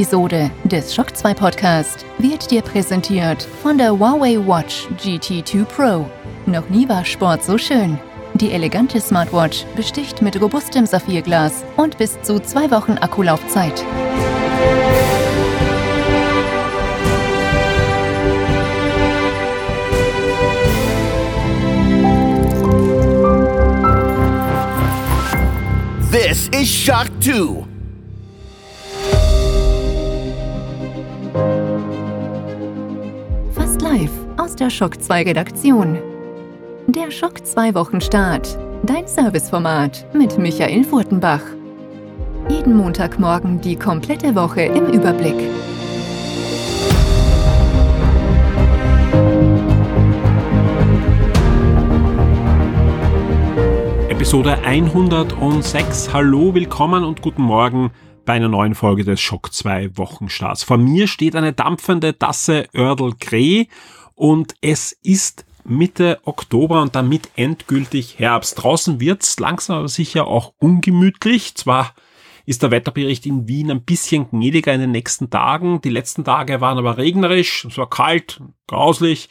Episode des Shock 2 Podcast wird dir präsentiert von der Huawei Watch GT2 Pro. Noch nie war Sport so schön. Die elegante Smartwatch besticht mit robustem Saphirglas und bis zu zwei Wochen Akkulaufzeit. This is Shock 2. live aus der Shock 2 Redaktion. Der Schock 2 Wochenstart. Dein Serviceformat mit Michael Furtenbach. Jeden Montagmorgen die komplette Woche im Überblick. Episode 106. Hallo, willkommen und guten Morgen bei einer neuen Folge des Schock 2 Wochenstarts. Vor mir steht eine dampfende Tasse Oerdel Grey und es ist Mitte Oktober und damit endgültig Herbst. Draußen wird's langsam aber sicher auch ungemütlich. Zwar ist der Wetterbericht in Wien ein bisschen gnädiger in den nächsten Tagen. Die letzten Tage waren aber regnerisch, es war kalt, grauslich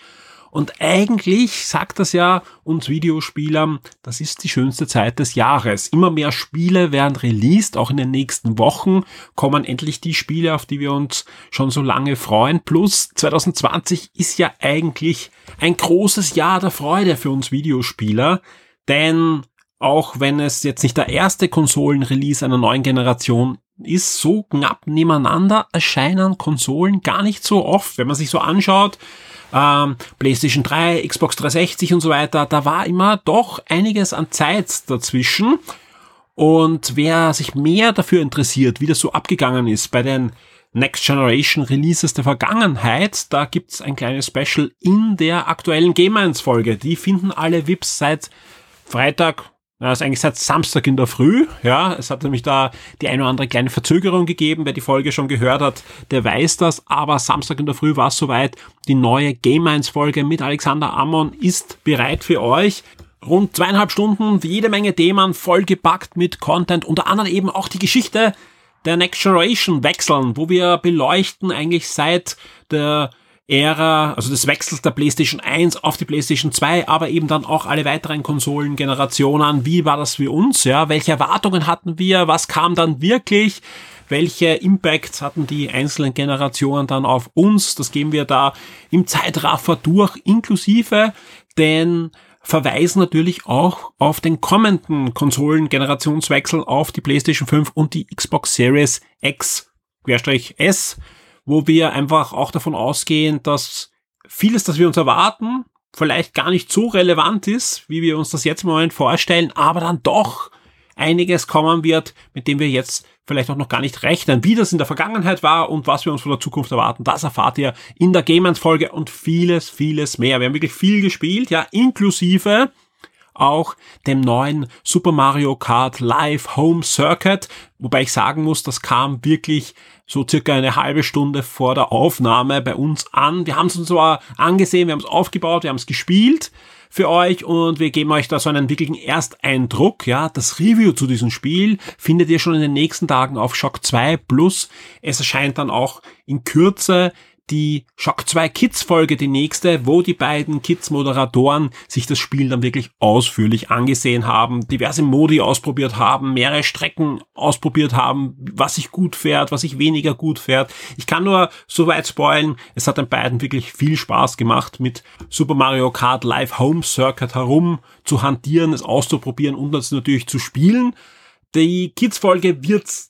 und eigentlich sagt das ja uns Videospielern, das ist die schönste Zeit des Jahres. Immer mehr Spiele werden released, auch in den nächsten Wochen kommen endlich die Spiele, auf die wir uns schon so lange freuen. Plus 2020 ist ja eigentlich ein großes Jahr der Freude für uns Videospieler, denn auch wenn es jetzt nicht der erste Konsolenrelease einer neuen Generation ist, so knapp nebeneinander erscheinen Konsolen gar nicht so oft. Wenn man sich so anschaut, ähm, PlayStation 3, Xbox 360 und so weiter, da war immer doch einiges an Zeit dazwischen. Und wer sich mehr dafür interessiert, wie das so abgegangen ist bei den Next Generation Releases der Vergangenheit, da gibt's ein kleines Special in der aktuellen Game 1 Folge. Die finden alle VIPs seit Freitag, ist eigentlich seit Samstag in der Früh. Ja, es hat nämlich da die eine oder andere kleine Verzögerung gegeben. Wer die Folge schon gehört hat, der weiß das. Aber Samstag in der Früh war es soweit. Die neue Game 1 Folge mit Alexander Ammon ist bereit für euch. Rund zweieinhalb Stunden, jede Menge Themen, vollgepackt mit Content. Unter anderem eben auch die Geschichte der Next Generation wechseln, wo wir beleuchten eigentlich seit der Ära, also des Wechsels der PlayStation 1 auf die PlayStation 2, aber eben dann auch alle weiteren Konsolengenerationen. Wie war das für uns? Ja, welche Erwartungen hatten wir? Was kam dann wirklich? Welche Impacts hatten die einzelnen Generationen dann auf uns? Das gehen wir da im Zeitraffer durch, inklusive den verweisen natürlich auch auf den kommenden Konsolengenerationswechsel auf die PlayStation 5 und die Xbox Series X, S wo wir einfach auch davon ausgehen, dass vieles, das wir uns erwarten, vielleicht gar nicht so relevant ist, wie wir uns das jetzt im Moment vorstellen, aber dann doch einiges kommen wird, mit dem wir jetzt vielleicht auch noch gar nicht rechnen. Wie das in der Vergangenheit war und was wir uns von der Zukunft erwarten, das erfahrt ihr in der Game Folge und vieles, vieles mehr. Wir haben wirklich viel gespielt, ja, inklusive auch dem neuen Super Mario Kart Live Home Circuit, wobei ich sagen muss, das kam wirklich so circa eine halbe Stunde vor der Aufnahme bei uns an. Wir haben es uns zwar angesehen, wir haben es aufgebaut, wir haben es gespielt für euch und wir geben euch da so einen wirklichen Ersteindruck. Ja, das Review zu diesem Spiel findet ihr schon in den nächsten Tagen auf Shock 2 Plus. Es erscheint dann auch in Kürze die Shock 2 Kids Folge, die nächste, wo die beiden Kids Moderatoren sich das Spiel dann wirklich ausführlich angesehen haben, diverse Modi ausprobiert haben, mehrere Strecken ausprobiert haben, was sich gut fährt, was sich weniger gut fährt. Ich kann nur so weit spoilen, es hat den beiden wirklich viel Spaß gemacht, mit Super Mario Kart Live Home Circuit herum zu hantieren, es auszuprobieren und das natürlich zu spielen. Die Kids Folge wird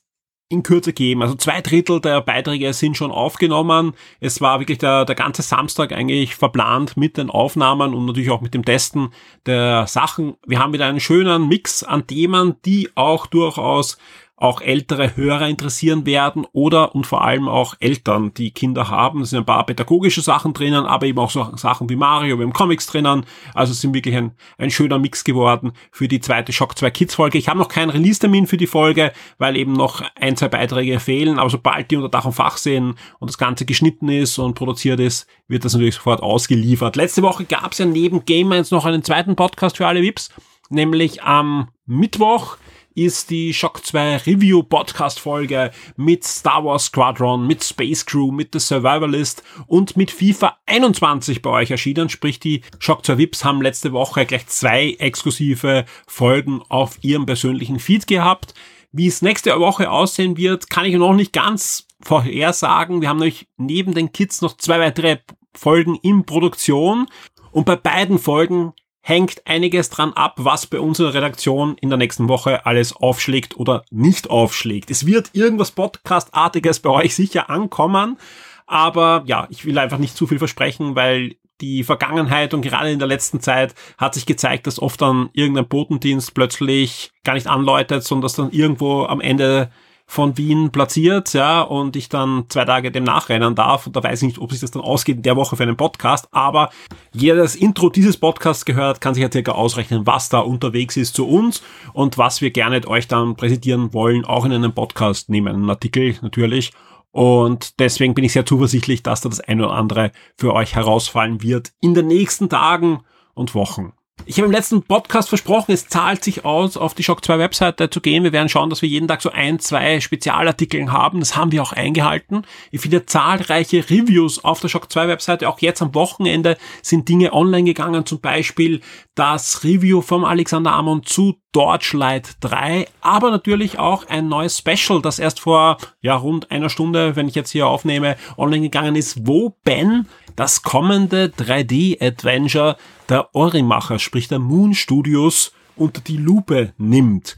in Kürze geben. Also zwei Drittel der Beiträge sind schon aufgenommen. Es war wirklich der, der ganze Samstag eigentlich verplant mit den Aufnahmen und natürlich auch mit dem Testen der Sachen. Wir haben wieder einen schönen Mix an Themen, die auch durchaus auch ältere Hörer interessieren werden oder und vor allem auch Eltern, die Kinder haben. Es sind ein paar pädagogische Sachen drinnen, aber eben auch so Sachen wie Mario, wir haben Comics drinnen. Also es sind wirklich ein, ein schöner Mix geworden für die zweite Shock 2 Kids Folge. Ich habe noch keinen Release-Termin für die Folge, weil eben noch ein, zwei Beiträge fehlen. Aber sobald die unter Dach und Fach sehen und das Ganze geschnitten ist und produziert ist, wird das natürlich sofort ausgeliefert. Letzte Woche gab es ja neben Game 1 noch einen zweiten Podcast für alle VIPs, nämlich am Mittwoch ist die Shock 2 Review Podcast Folge mit Star Wars Squadron, mit Space Crew, mit The Survivalist und mit FIFA 21 bei euch erschienen. Sprich, die Shock 2 Vips haben letzte Woche gleich zwei exklusive Folgen auf ihrem persönlichen Feed gehabt. Wie es nächste Woche aussehen wird, kann ich noch nicht ganz vorhersagen. Wir haben nämlich neben den Kids noch zwei weitere Folgen in Produktion. Und bei beiden Folgen hängt einiges dran ab, was bei unserer Redaktion in der nächsten Woche alles aufschlägt oder nicht aufschlägt. Es wird irgendwas Podcast-artiges bei euch sicher ankommen, aber ja, ich will einfach nicht zu viel versprechen, weil die Vergangenheit und gerade in der letzten Zeit hat sich gezeigt, dass oft dann irgendein Botendienst plötzlich gar nicht anläutet, sondern dass dann irgendwo am Ende von Wien platziert, ja, und ich dann zwei Tage dem nachrennen darf. Und da weiß ich nicht, ob sich das dann ausgeht in der Woche für einen Podcast, aber jeder, der das Intro dieses Podcasts gehört, kann sich ja circa ausrechnen, was da unterwegs ist zu uns und was wir gerne euch dann präsentieren wollen, auch in einem Podcast, neben einem Artikel natürlich. Und deswegen bin ich sehr zuversichtlich, dass da das eine oder andere für euch herausfallen wird in den nächsten Tagen und Wochen. Ich habe im letzten Podcast versprochen, es zahlt sich aus, auf die Shock 2 Webseite zu gehen. Wir werden schauen, dass wir jeden Tag so ein, zwei Spezialartikel haben. Das haben wir auch eingehalten. Ich finde zahlreiche Reviews auf der Shock 2 Webseite. Auch jetzt am Wochenende sind Dinge online gegangen. Zum Beispiel das Review vom Alexander Amon zu Torchlight 3, aber natürlich auch ein neues Special, das erst vor ja, rund einer Stunde, wenn ich jetzt hier aufnehme, online gegangen ist, wo Ben das kommende 3D-Adventure der Orimacher, sprich der Moon Studios, unter die Lupe nimmt.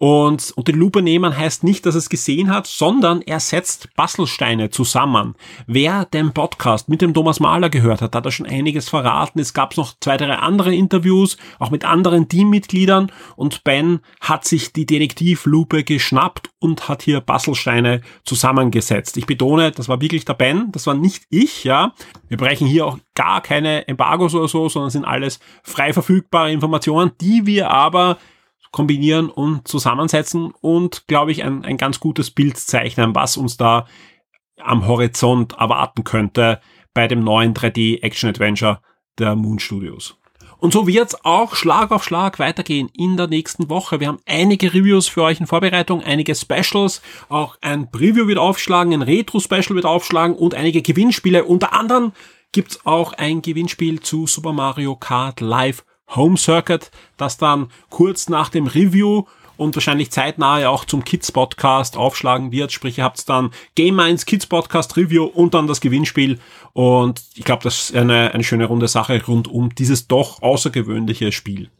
Und unter die Lupe nehmen heißt nicht, dass es gesehen hat, sondern er setzt Bastelsteine zusammen. Wer den Podcast mit dem Thomas Mahler gehört hat, hat er schon einiges verraten. Es gab noch zwei, drei andere Interviews, auch mit anderen Teammitgliedern und Ben hat sich die Detektivlupe geschnappt und hat hier Bastelsteine zusammengesetzt. Ich betone, das war wirklich der Ben, das war nicht ich, ja. Wir brechen hier auch gar keine Embargos oder so, sondern sind alles frei verfügbare Informationen, die wir aber kombinieren und zusammensetzen und, glaube ich, ein, ein ganz gutes Bild zeichnen, was uns da am Horizont erwarten könnte bei dem neuen 3D Action Adventure der Moon Studios. Und so wird's auch Schlag auf Schlag weitergehen in der nächsten Woche. Wir haben einige Reviews für euch in Vorbereitung, einige Specials, auch ein Preview wird aufschlagen, ein Retro-Special wird aufschlagen und einige Gewinnspiele. Unter anderem gibt's auch ein Gewinnspiel zu Super Mario Kart Live Home Circuit, das dann kurz nach dem Review und wahrscheinlich zeitnah auch zum Kids Podcast aufschlagen wird. Sprich, ihr habt dann Game Minds Kids Podcast Review und dann das Gewinnspiel. Und ich glaube, das ist eine, eine schöne runde Sache rund um dieses doch außergewöhnliche Spiel.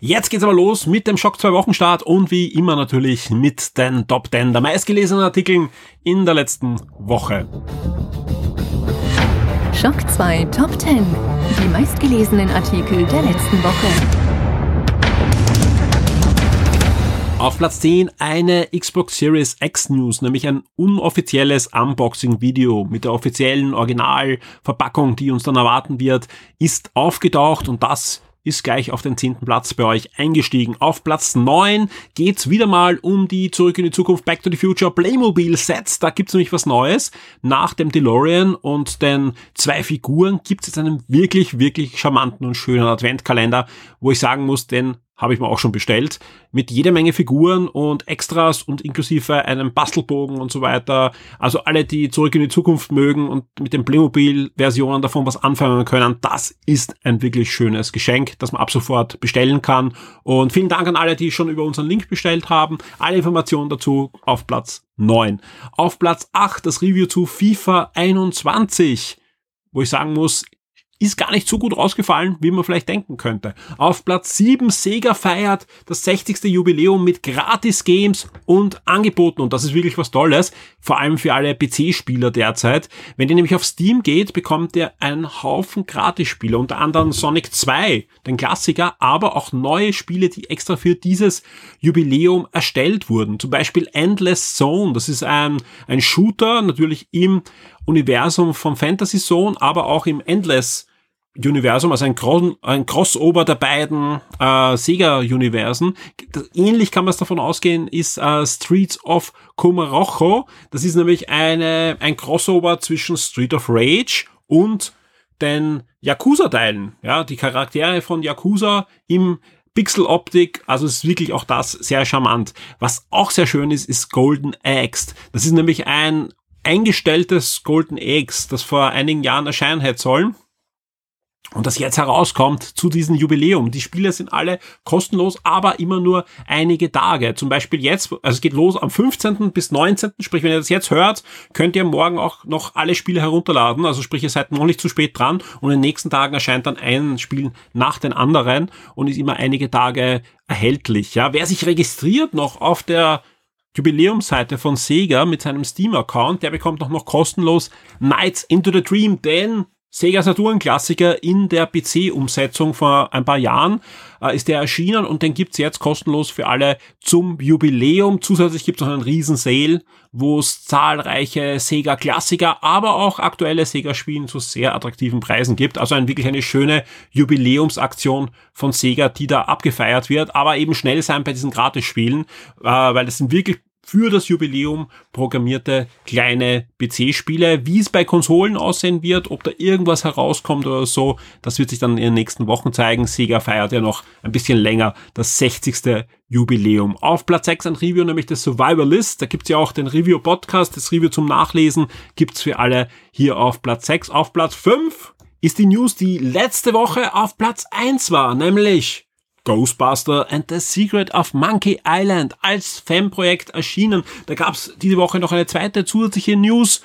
Jetzt geht's aber los mit dem Schock 2 Wochenstart und wie immer natürlich mit den Top 10 der meistgelesenen Artikeln in der letzten Woche. Schock 2 Top 10. Die meistgelesenen Artikel der letzten Woche. Auf Platz 10 eine Xbox Series X News, nämlich ein unoffizielles Unboxing-Video mit der offiziellen Originalverpackung, die uns dann erwarten wird, ist aufgetaucht und das ist gleich auf den zehnten Platz bei euch eingestiegen. Auf Platz neun geht's wieder mal um die Zurück in die Zukunft Back to the Future Playmobil Sets. Da gibt's nämlich was Neues. Nach dem DeLorean und den zwei Figuren gibt's jetzt einen wirklich, wirklich charmanten und schönen Adventkalender, wo ich sagen muss, den habe ich mir auch schon bestellt, mit jeder Menge Figuren und Extras und inklusive einem Bastelbogen und so weiter. Also alle, die zurück in die Zukunft mögen und mit den Playmobil-Versionen davon was anfangen können, das ist ein wirklich schönes Geschenk, das man ab sofort bestellen kann. Und vielen Dank an alle, die schon über unseren Link bestellt haben. Alle Informationen dazu auf Platz 9. Auf Platz 8 das Review zu FIFA 21 wo ich sagen muss, ist gar nicht so gut rausgefallen, wie man vielleicht denken könnte. Auf Platz 7 Sega feiert das 60. Jubiläum mit Gratis-Games und Angeboten und das ist wirklich was Tolles, vor allem für alle PC-Spieler derzeit. Wenn ihr nämlich auf Steam geht, bekommt ihr einen Haufen Gratis-Spiele, unter anderem Sonic 2, den Klassiker, aber auch neue Spiele, die extra für dieses Jubiläum erstellt wurden. Zum Beispiel Endless Zone, das ist ein, ein Shooter, natürlich im Universum vom Fantasy Zone, aber auch im Endless Universum, also ein, Cro ein Crossover der beiden äh, Sega-Universen. Ähnlich kann man es davon ausgehen, ist äh, Streets of Kumarocho. Das ist nämlich eine, ein Crossover zwischen Street of Rage und den Yakuza-Teilen. Ja, die Charaktere von Yakuza im Pixel-Optik, also ist wirklich auch das sehr charmant. Was auch sehr schön ist, ist Golden Axe. Das ist nämlich ein eingestelltes Golden Axe, das vor einigen Jahren erscheinen hätte sollen und das jetzt herauskommt zu diesem Jubiläum. Die Spiele sind alle kostenlos, aber immer nur einige Tage. Zum Beispiel jetzt, also es geht los am 15. bis 19. Sprich, wenn ihr das jetzt hört, könnt ihr morgen auch noch alle Spiele herunterladen. Also sprich, ihr seid noch nicht zu spät dran und in den nächsten Tagen erscheint dann ein Spiel nach den anderen und ist immer einige Tage erhältlich. Ja, wer sich registriert noch auf der Jubiläumsseite von Sega mit seinem Steam-Account, der bekommt noch, noch kostenlos Nights into the Dream, denn Sega Saturn Klassiker in der PC-Umsetzung vor ein paar Jahren äh, ist der erschienen und den gibt's jetzt kostenlos für alle zum Jubiläum. Zusätzlich gibt's noch einen riesen Sale, wo es zahlreiche Sega Klassiker, aber auch aktuelle Sega Spielen zu sehr attraktiven Preisen gibt. Also ein, wirklich eine schöne Jubiläumsaktion von Sega, die da abgefeiert wird, aber eben schnell sein bei diesen Gratis-Spielen, äh, weil das sind wirklich für das Jubiläum programmierte kleine PC-Spiele. Wie es bei Konsolen aussehen wird, ob da irgendwas herauskommt oder so, das wird sich dann in den nächsten Wochen zeigen. Sega feiert ja noch ein bisschen länger das 60. Jubiläum. Auf Platz 6 ein Review, nämlich das Survivalist. Da gibt's ja auch den Review-Podcast, das Review zum Nachlesen gibt's für alle hier auf Platz 6. Auf Platz 5 ist die News, die letzte Woche auf Platz 1 war, nämlich Ghostbuster and the Secret of Monkey Island als Fanprojekt erschienen. Da gab's diese Woche noch eine zweite zusätzliche News,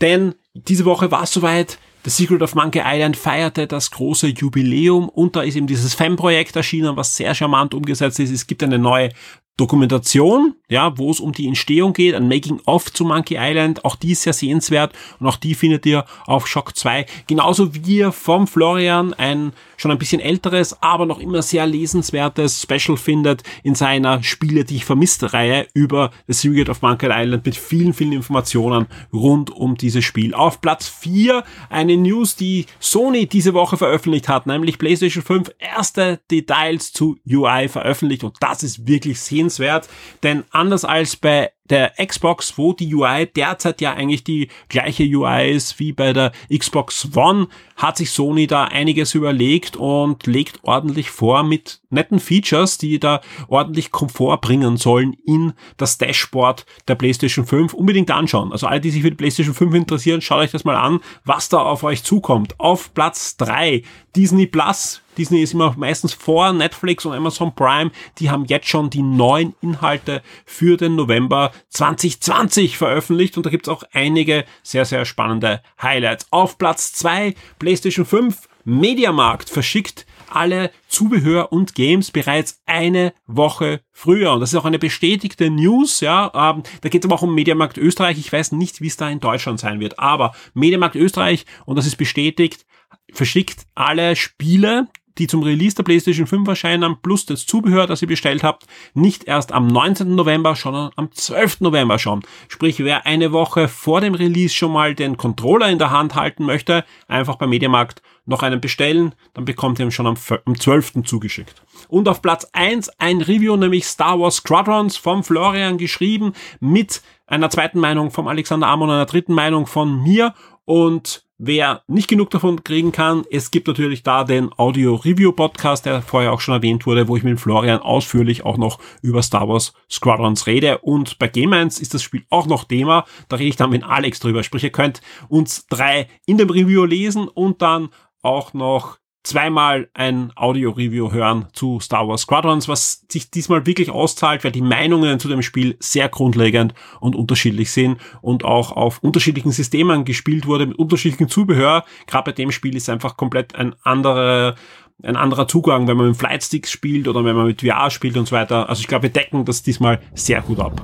denn diese Woche war es soweit. The Secret of Monkey Island feierte das große Jubiläum und da ist eben dieses Fanprojekt erschienen, was sehr charmant umgesetzt ist. Es gibt eine neue Dokumentation, ja, wo es um die Entstehung geht, ein Making-of zu Monkey Island, auch die ist sehr sehenswert und auch die findet ihr auf Shock 2. Genauso wie ihr vom Florian ein schon ein bisschen älteres, aber noch immer sehr lesenswertes Special findet in seiner Spiele, die ich vermisste Reihe über The Secret of Monkey Island mit vielen, vielen Informationen rund um dieses Spiel. Auf Platz 4 eine News, die Sony diese Woche veröffentlicht hat, nämlich PlayStation 5 erste Details zu UI veröffentlicht und das ist wirklich sehenswert, denn anders als bei der Xbox, wo die UI derzeit ja eigentlich die gleiche UI ist wie bei der Xbox One, hat sich Sony da einiges überlegt und legt ordentlich vor mit netten Features, die da ordentlich Komfort bringen sollen in das Dashboard der PlayStation 5. Unbedingt anschauen. Also alle, die sich für die PlayStation 5 interessieren, schaut euch das mal an, was da auf euch zukommt. Auf Platz 3 Disney Plus Disney ist immer meistens vor Netflix und Amazon Prime. Die haben jetzt schon die neuen Inhalte für den November 2020 veröffentlicht und da gibt's auch einige sehr, sehr spannende Highlights. Auf Platz zwei PlayStation 5 Mediamarkt verschickt alle Zubehör und Games bereits eine Woche früher. Und das ist auch eine bestätigte News, ja. Ähm, da geht es aber auch um Mediamarkt Österreich. Ich weiß nicht, wie es da in Deutschland sein wird. Aber Mediamarkt Österreich, und das ist bestätigt, verschickt alle Spiele, die zum Release der PlayStation 5 erscheinen, plus das Zubehör, das ihr bestellt habt, nicht erst am 19. November, sondern am 12. November schon. Sprich, wer eine Woche vor dem Release schon mal den Controller in der Hand halten möchte, einfach beim Mediamarkt noch einen bestellen, dann bekommt ihr ihn schon am, am 12. zugeschickt. Und auf Platz 1 ein Review, nämlich Star Wars Squadrons vom Florian geschrieben, mit einer zweiten Meinung vom Alexander Amon, einer dritten Meinung von mir und Wer nicht genug davon kriegen kann, es gibt natürlich da den Audio-Review-Podcast, der vorher auch schon erwähnt wurde, wo ich mit Florian ausführlich auch noch über Star Wars Squadrons rede. Und bei Game 1 ist das Spiel auch noch Thema. Da rede ich dann mit Alex drüber. Sprich, ihr könnt uns drei in dem Review lesen und dann auch noch zweimal ein Audio-Review hören zu Star Wars Squadrons, was sich diesmal wirklich auszahlt, weil die Meinungen zu dem Spiel sehr grundlegend und unterschiedlich sind und auch auf unterschiedlichen Systemen gespielt wurde, mit unterschiedlichem Zubehör. Gerade bei dem Spiel ist einfach komplett ein anderer ein anderer Zugang, wenn man mit Flightsticks spielt oder wenn man mit VR spielt und so weiter. Also ich glaube, wir decken das diesmal sehr gut ab.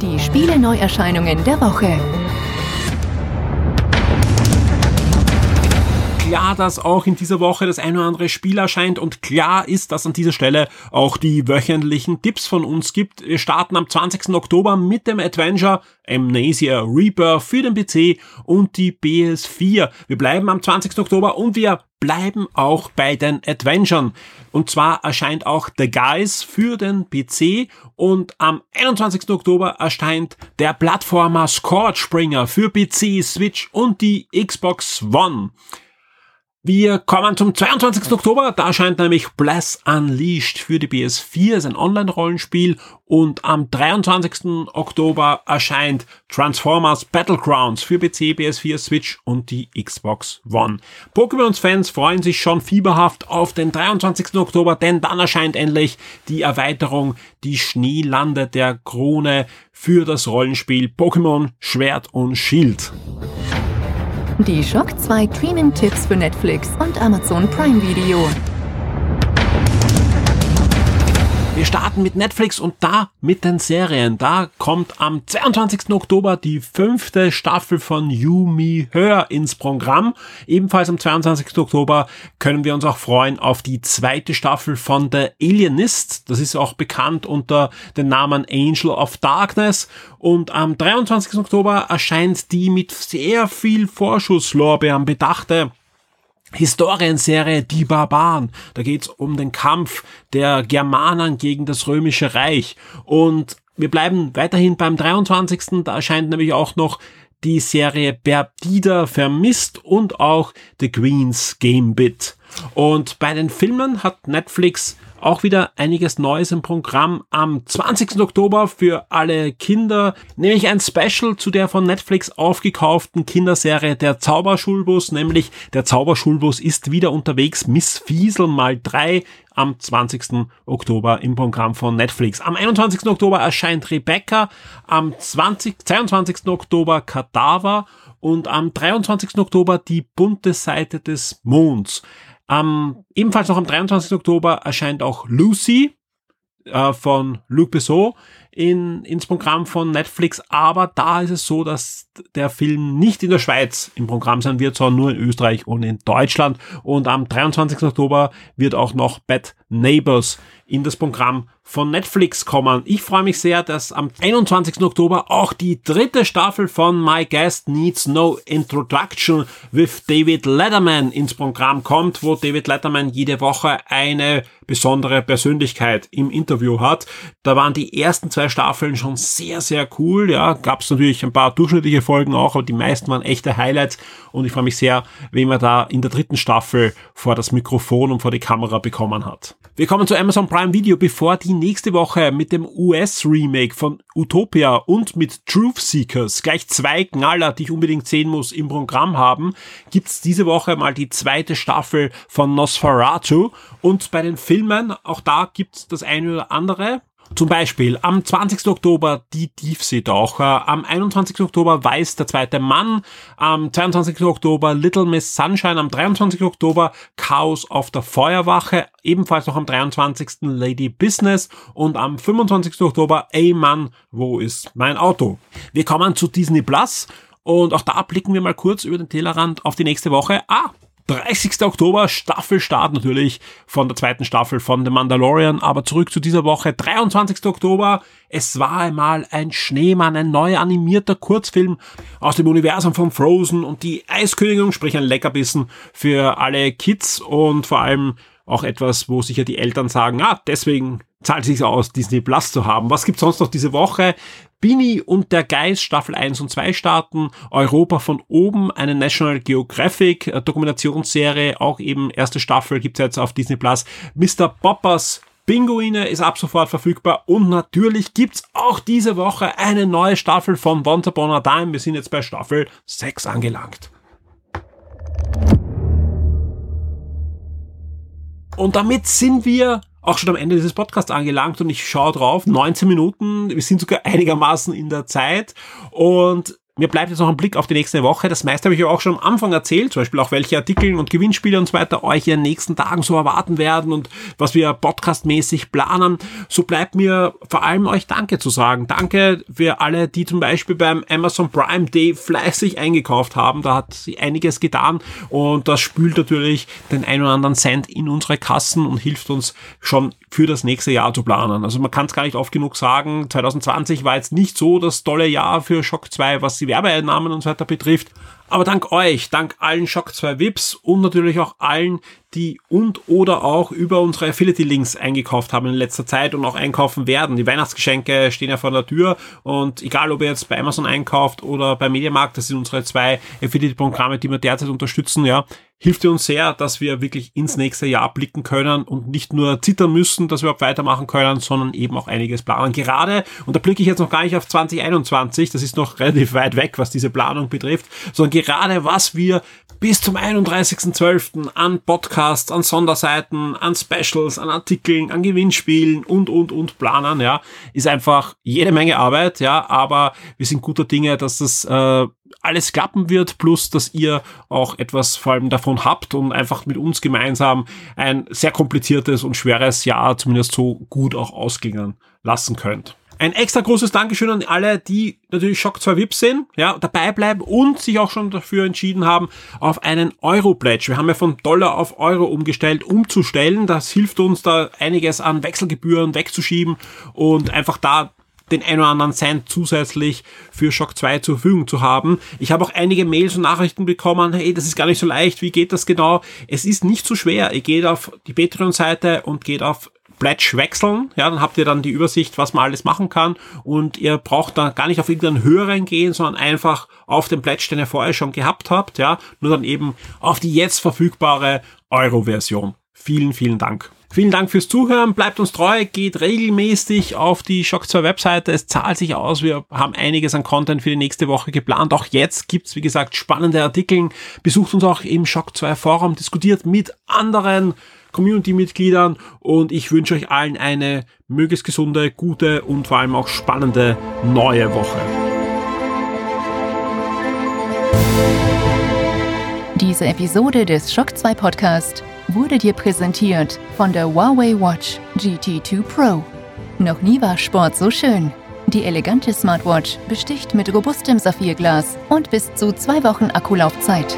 Die Spiele Neuerscheinungen der Woche. Klar, dass auch in dieser Woche das ein oder andere Spiel erscheint und klar ist, dass an dieser Stelle auch die wöchentlichen Tipps von uns gibt. Wir starten am 20. Oktober mit dem Adventure Amnesia Reaper für den PC und die PS4. Wir bleiben am 20. Oktober und wir bleiben auch bei den Adventuren. Und zwar erscheint auch The Guys für den PC und am 21. Oktober erscheint der Plattformer Scorchspringer für PC, Switch und die Xbox One. Wir kommen zum 22. Oktober. Da erscheint nämlich Bless Unleashed für die PS4. ist ein Online-Rollenspiel. Und am 23. Oktober erscheint Transformers Battlegrounds für PC, PS4, Switch und die Xbox One. Pokémons-Fans freuen sich schon fieberhaft auf den 23. Oktober, denn dann erscheint endlich die Erweiterung, die Schneelande der Krone für das Rollenspiel Pokémon Schwert und Schild. Die Shock 2 Streaming-Tipps für Netflix und Amazon Prime Video. Wir starten mit Netflix und da mit den Serien. Da kommt am 22. Oktober die fünfte Staffel von You Me Her ins Programm. Ebenfalls am 22. Oktober können wir uns auch freuen auf die zweite Staffel von The Alienist. Das ist auch bekannt unter dem Namen Angel of Darkness. Und am 23. Oktober erscheint die mit sehr viel Vorschusslorbeeren bedachte Historienserie Die Barbaren. Da geht's um den Kampf der Germanen gegen das römische Reich. Und wir bleiben weiterhin beim 23. Da erscheint nämlich auch noch die Serie Perdida vermisst und auch The Queen's Gambit. Und bei den Filmen hat Netflix auch wieder einiges Neues im Programm. Am 20. Oktober für alle Kinder nämlich ein Special zu der von Netflix aufgekauften Kinderserie Der Zauberschulbus, nämlich Der Zauberschulbus ist wieder unterwegs, Miss Fiesel mal drei am 20. Oktober im Programm von Netflix. Am 21. Oktober erscheint Rebecca, am 20, 22. Oktober Kadaver und am 23. Oktober die bunte Seite des Monds. Ähm, ebenfalls noch am 23. Oktober erscheint auch Lucy äh, von Luc Besson in, ins Programm von Netflix, aber da ist es so, dass der Film nicht in der Schweiz im Programm sein wird, sondern nur in Österreich und in Deutschland. Und am 23. Oktober wird auch noch Bad Neighbors in das Programm von Netflix kommen. Ich freue mich sehr, dass am 21. Oktober auch die dritte Staffel von My Guest Needs No Introduction with David Letterman ins Programm kommt, wo David Letterman jede Woche eine besondere Persönlichkeit im Interview hat. Da waren die ersten zwei Staffeln schon sehr, sehr cool. Ja, gab es natürlich ein paar durchschnittliche Folgen auch, aber die meisten waren echte Highlights und ich freue mich sehr, wen man da in der dritten Staffel vor das Mikrofon und vor die Kamera bekommen hat. Wir kommen zu Amazon Prime Video, bevor die nächste Woche mit dem US-Remake von Utopia und mit Truth Seekers gleich zwei Knaller, die ich unbedingt sehen muss, im Programm haben, gibt's diese Woche mal die zweite Staffel von Nosferatu und bei den Filmen, auch da gibt's das eine oder andere. Zum Beispiel am 20. Oktober die Tiefseetaucher, am 21. Oktober Weiß der zweite Mann, am 22. Oktober Little Miss Sunshine, am 23. Oktober Chaos auf der Feuerwache, ebenfalls noch am 23. Lady Business und am 25. Oktober Ey Mann, wo ist mein Auto? Wir kommen zu Disney Plus und auch da blicken wir mal kurz über den Tellerrand auf die nächste Woche. Ah, 30. Oktober, Staffelstart natürlich von der zweiten Staffel von The Mandalorian. Aber zurück zu dieser Woche, 23. Oktober. Es war einmal ein Schneemann, ein neu animierter Kurzfilm aus dem Universum von Frozen und die Eiskönigin, sprich ein Leckerbissen für alle Kids und vor allem auch etwas, wo sicher die Eltern sagen, ah, deswegen zahlt es sich aus, Disney Plus zu haben. Was gibt's sonst noch diese Woche? Bini und der Geist Staffel 1 und 2 starten, Europa von oben, eine National Geographic äh, Dokumentationsserie, auch eben erste Staffel gibt's jetzt auf Disney Plus. Mr. Poppers Pinguine ist ab sofort verfügbar und natürlich gibt's auch diese Woche eine neue Staffel von Once Upon a Time. Wir sind jetzt bei Staffel 6 angelangt. Und damit sind wir auch schon am Ende dieses Podcasts angelangt und ich schaue drauf, 19 Minuten, wir sind sogar einigermaßen in der Zeit. Und mir bleibt jetzt noch ein Blick auf die nächste Woche. Das meiste habe ich ja auch schon am Anfang erzählt, zum Beispiel auch welche Artikel und Gewinnspiele und so weiter euch in den nächsten Tagen so erwarten werden und was wir podcastmäßig planen. So bleibt mir vor allem euch Danke zu sagen. Danke für alle, die zum Beispiel beim Amazon Prime Day fleißig eingekauft haben. Da hat sie einiges getan und das spült natürlich den ein oder anderen Cent in unsere Kassen und hilft uns schon für das nächste Jahr zu planen. Also man kann es gar nicht oft genug sagen. 2020 war jetzt nicht so das tolle Jahr für Shock 2, was die Werbeeinnahmen und so weiter betrifft. Aber dank euch, dank allen Shock 2 VIPs und natürlich auch allen, die und oder auch über unsere Affiliate-Links eingekauft haben in letzter Zeit und auch einkaufen werden. Die Weihnachtsgeschenke stehen ja vor der Tür und egal ob ihr jetzt bei Amazon einkauft oder bei Mediamarkt, das sind unsere zwei Affiliate-Programme, die wir derzeit unterstützen, ja, hilft uns sehr, dass wir wirklich ins nächste Jahr blicken können und nicht nur zittern müssen, dass wir überhaupt weitermachen können, sondern eben auch einiges planen. Gerade, und da blicke ich jetzt noch gar nicht auf 2021, das ist noch relativ weit weg, was diese Planung betrifft, sondern gerade was wir bis zum 31.12. an Podcasts, an Sonderseiten, an Specials, an Artikeln, an Gewinnspielen und, und, und planen, ja, ist einfach jede Menge Arbeit, ja, aber wir sind guter Dinge, dass das äh, alles klappen wird, plus dass ihr auch etwas vor allem davon habt und einfach mit uns gemeinsam ein sehr kompliziertes und schweres Jahr zumindest so gut auch ausklingen lassen könnt. Ein extra großes Dankeschön an alle, die natürlich Shock 2 VIPs sind, ja, dabei bleiben und sich auch schon dafür entschieden haben, auf einen Euro-Pledge. Wir haben ja von Dollar auf Euro umgestellt, umzustellen. Das hilft uns da einiges an Wechselgebühren wegzuschieben und einfach da den ein oder anderen Cent zusätzlich für Shock 2 zur Verfügung zu haben. Ich habe auch einige Mails und Nachrichten bekommen, hey, das ist gar nicht so leicht, wie geht das genau? Es ist nicht so schwer. Ihr geht auf die Patreon-Seite und geht auf Pledge wechseln, ja, dann habt ihr dann die Übersicht, was man alles machen kann und ihr braucht da gar nicht auf irgendeinen höheren gehen, sondern einfach auf den Pledge, den ihr vorher schon gehabt habt, ja, nur dann eben auf die jetzt verfügbare Euro-Version. Vielen, vielen Dank. Vielen Dank fürs Zuhören, bleibt uns treu, geht regelmäßig auf die Shock 2 Webseite, es zahlt sich aus, wir haben einiges an Content für die nächste Woche geplant. Auch jetzt gibt's wie gesagt, spannende Artikel. Besucht uns auch im Shock 2 Forum, diskutiert mit anderen Community-Mitgliedern und ich wünsche euch allen eine möglichst gesunde, gute und vor allem auch spannende neue Woche. Diese Episode des Shock 2 Podcast wurde dir präsentiert von der Huawei Watch GT2 Pro. Noch nie war Sport so schön. Die elegante Smartwatch besticht mit robustem Saphirglas und bis zu zwei Wochen Akkulaufzeit.